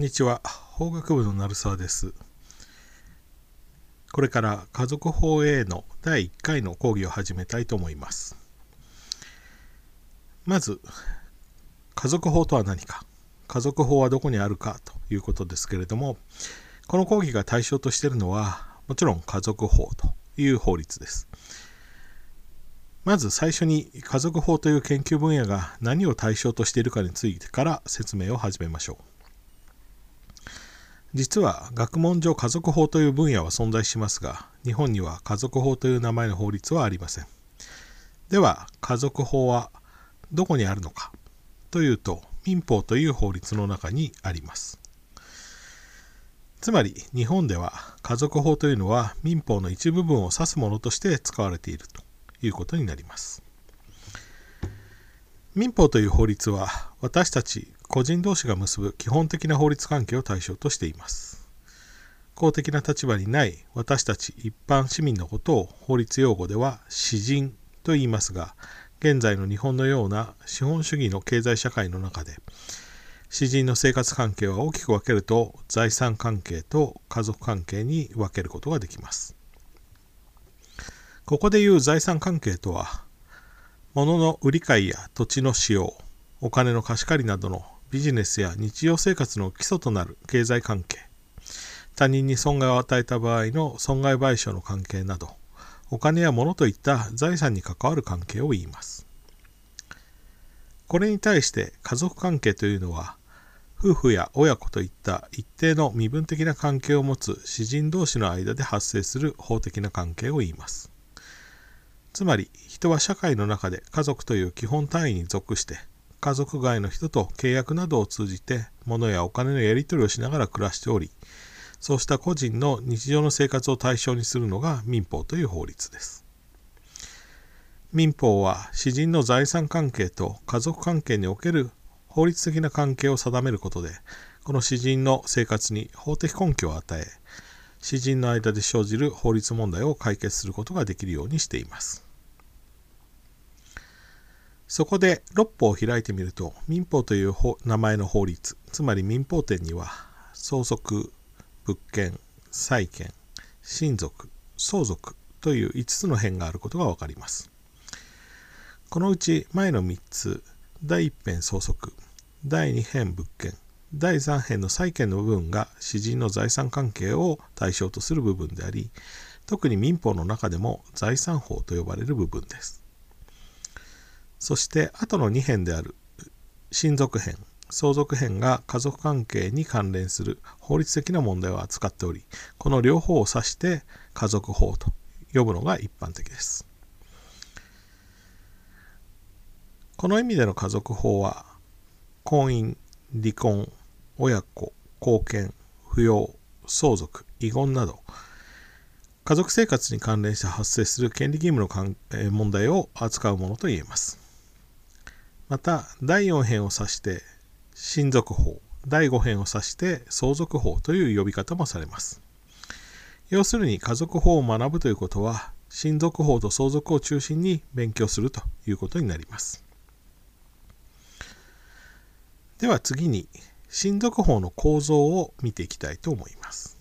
んにちは。法学部の成沢です。これから家族法 A の第1回の講義を始めたいと思います。まず家族法とは何か？家族法はどこにあるか？ということですけれどもこの講義が対象としているのはもちろん家族法という法律です。まず最初に家族法という研究分野が何を対象としているかについてから説明を始めましょう。実は学問上家族法という分野は存在しますが、日本には家族法という名前の法律はありません。では、家族法はどこにあるのかというと、民法という法律の中にあります。つまり、日本では家族法というのは民法の一部分を指すものとして使われているということになります。民法という法律は私たち個人同士が結ぶ基本的な法律関係を対象としています。公的な立場にない私たち一般市民のことを法律用語では私人と言いますが、現在の日本のような資本主義の経済社会の中で、私人の生活関係は大きく分けると財産関係と家族関係に分けることができます。ここでいう財産関係とは、物の売り買いや土地の使用、お金の貸し借りなどのビジネスや日常生活の基礎となる経済関係、他人に損害を与えた場合の損害賠償の関係など、お金や物といった財産に関わる関係を言います。これに対して家族関係というのは、夫婦や親子といった一定の身分的な関係を持つ私人同士の間で発生する法的な関係を言います。つまり人は社会の中で家族という基本単位に属して家族外の人と契約などを通じて物やお金のやり取りをしながら暮らしておりそうした個人の日常の生活を対象にするのが民法という法律です民法は私人の財産関係と家族関係における法律的な関係を定めることでこの私人の生活に法的根拠を与え詩人の間で生じる法律問題を解決することができるようにしています。そこで六法を開いてみると民法という名前の法律つまり民法典には相続物件債権親族相続という5つの編があることが分かります。このうち前の3つ第1編相続第2編物件第3編の債権の部分が詩人の財産関係を対象とする部分であり特に民法の中でも財産法と呼ばれる部分です。そして後の2編である親族編相続編が家族関係に関連する法律的な問題を扱っておりこの両方を指して家族法と呼ぶのが一般的ですこの意味での家族法は婚姻離婚親子、後見、扶養、相続、遺言など、家族生活に関連して発生する権利義務の問題を扱うものと言えます。また、第4編を指して親族法、第5編を指して相続法という呼び方もされます。要するに家族法を学ぶということは、親族法と相続を中心に勉強するということになります。では次に、親族法の構造を見ていきたいと思います。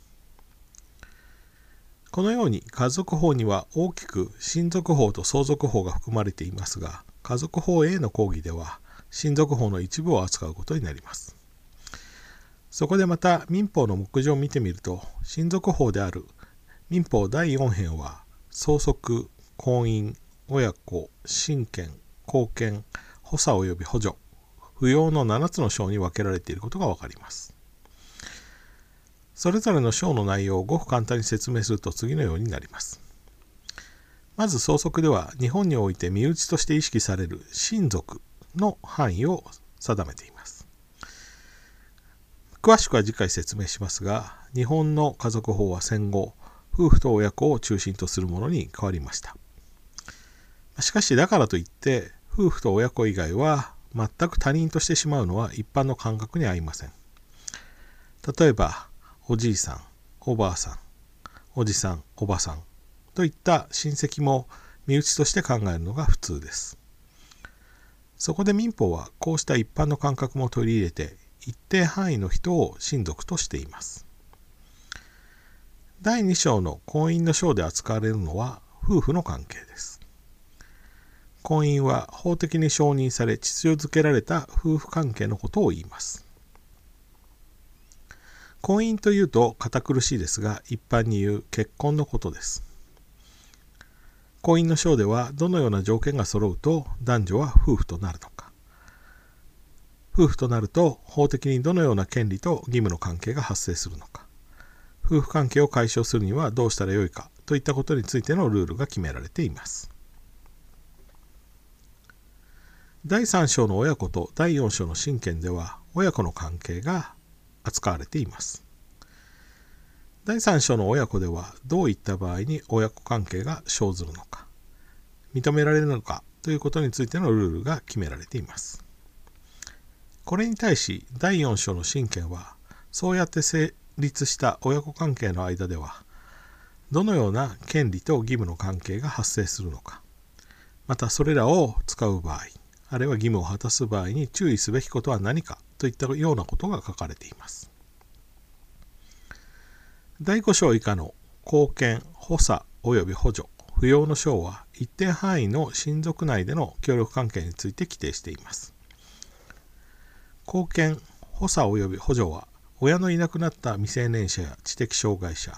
このように家族法には大きく親族法と相続法が含まれていますが、家族法 A の講義では親族法の一部を扱うことになります。そこでまた民法の目次を見てみると、親族法である民法第4編は相続、婚姻、親子、親権、後見、補佐及び補助、不要の7つの章に分けられていることが分かります。それぞれの章の内容をごく簡単に説明すると次のようになります。まず相続では日本において身内として意識される親族の範囲を定めています。詳しくは次回説明しますが、日本の家族法は戦後、夫婦と親子を中心とするものに変わりました。しかしだからといって、夫婦と親子以外は全く他人としてしまうのは一般の感覚に合いません。例えば、おじいさん、おばあさん、おじさん、おばさんといった親戚も身内として考えるのが普通です。そこで民法はこうした一般の感覚も取り入れて一定範囲の人を親族としています。第2章の婚姻の章で扱われるのは夫婦の関係です。婚姻は法的に承認され秩序づけられた夫婦関係のことを言います。婚姻というと堅苦しいですが一般に言う結婚のことです。婚姻の章ではどのような条件が揃うと男女は夫婦となるのか。夫婦となると法的にどのような権利と義務の関係が発生するのか。夫婦関係を解消するにはどうしたらよいかといったことについてのルールが決められています。第3章の親子と第4章の親権では親子の関係が扱われています。第3章の親子ではどういった場合に親子関係が生ずるのか認められるのかということについてのルールが決められています。これに対し第4章の親権はそうやって成立した親子関係の間ではどのような権利と義務の関係が発生するのかまたそれらを使う場合あるいは義務を果たす場合に注意すべきことは何かといったようなことが書かれています。第5章以下の貢献、補佐及び補助、不要の章は一定範囲の親族内での協力関係について規定しています。貢献、補佐及び補助は親のいなくなった未成年者や知的障害者、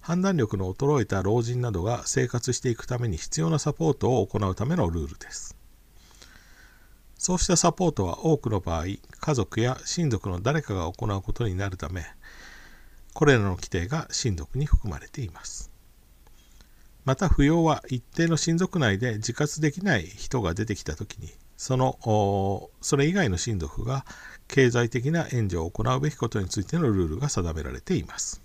判断力の衰えた老人などが生活していくために必要なサポートを行うためのルールです。そうしたサポートは多くの場合、家族や親族の誰かが行うことになるため、これらの規定が親族に含まれています。また扶養は一定の親族内で自活できない人が出てきたときにそのそれ以外の親族が経済的な援助を行うべきことについてのルールが定められています。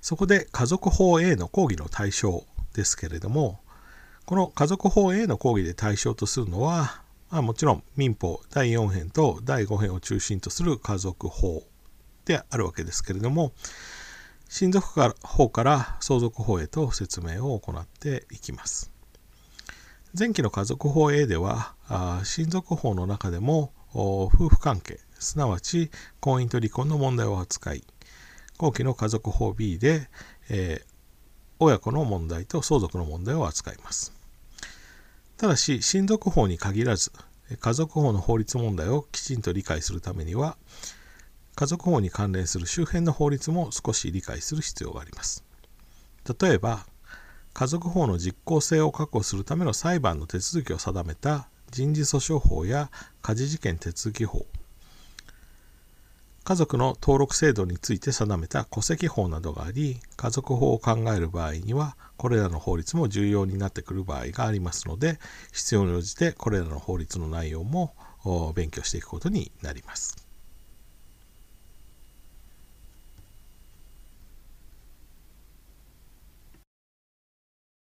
そこで家族法 A の講義の対象ですけれどもこの家族法 A の講義で対象とするのはまあ、もちろん民法第4編と第5編を中心とする家族法であるわけですけれども親族法から相続法へと説明を行っていきます。前期の家族法 A では親族法の中でも夫婦関係すなわち婚姻と離婚の問題を扱い後期の家族法 B で、えー、親子の問題と相続の問題を扱います。ただし、親族法に限らず、家族法の法律問題をきちんと理解するためには、家族法に関連する周辺の法律も少し理解する必要があります。例えば、家族法の実効性を確保するための裁判の手続きを定めた人事訴訟法や家事事件手続き法家族の登録制度について定めた戸籍法などがあり、家族法を考える場合には、これらの法律も重要になってくる場合がありますので、必要に応じてこれらの法律の内容も勉強していくことになります。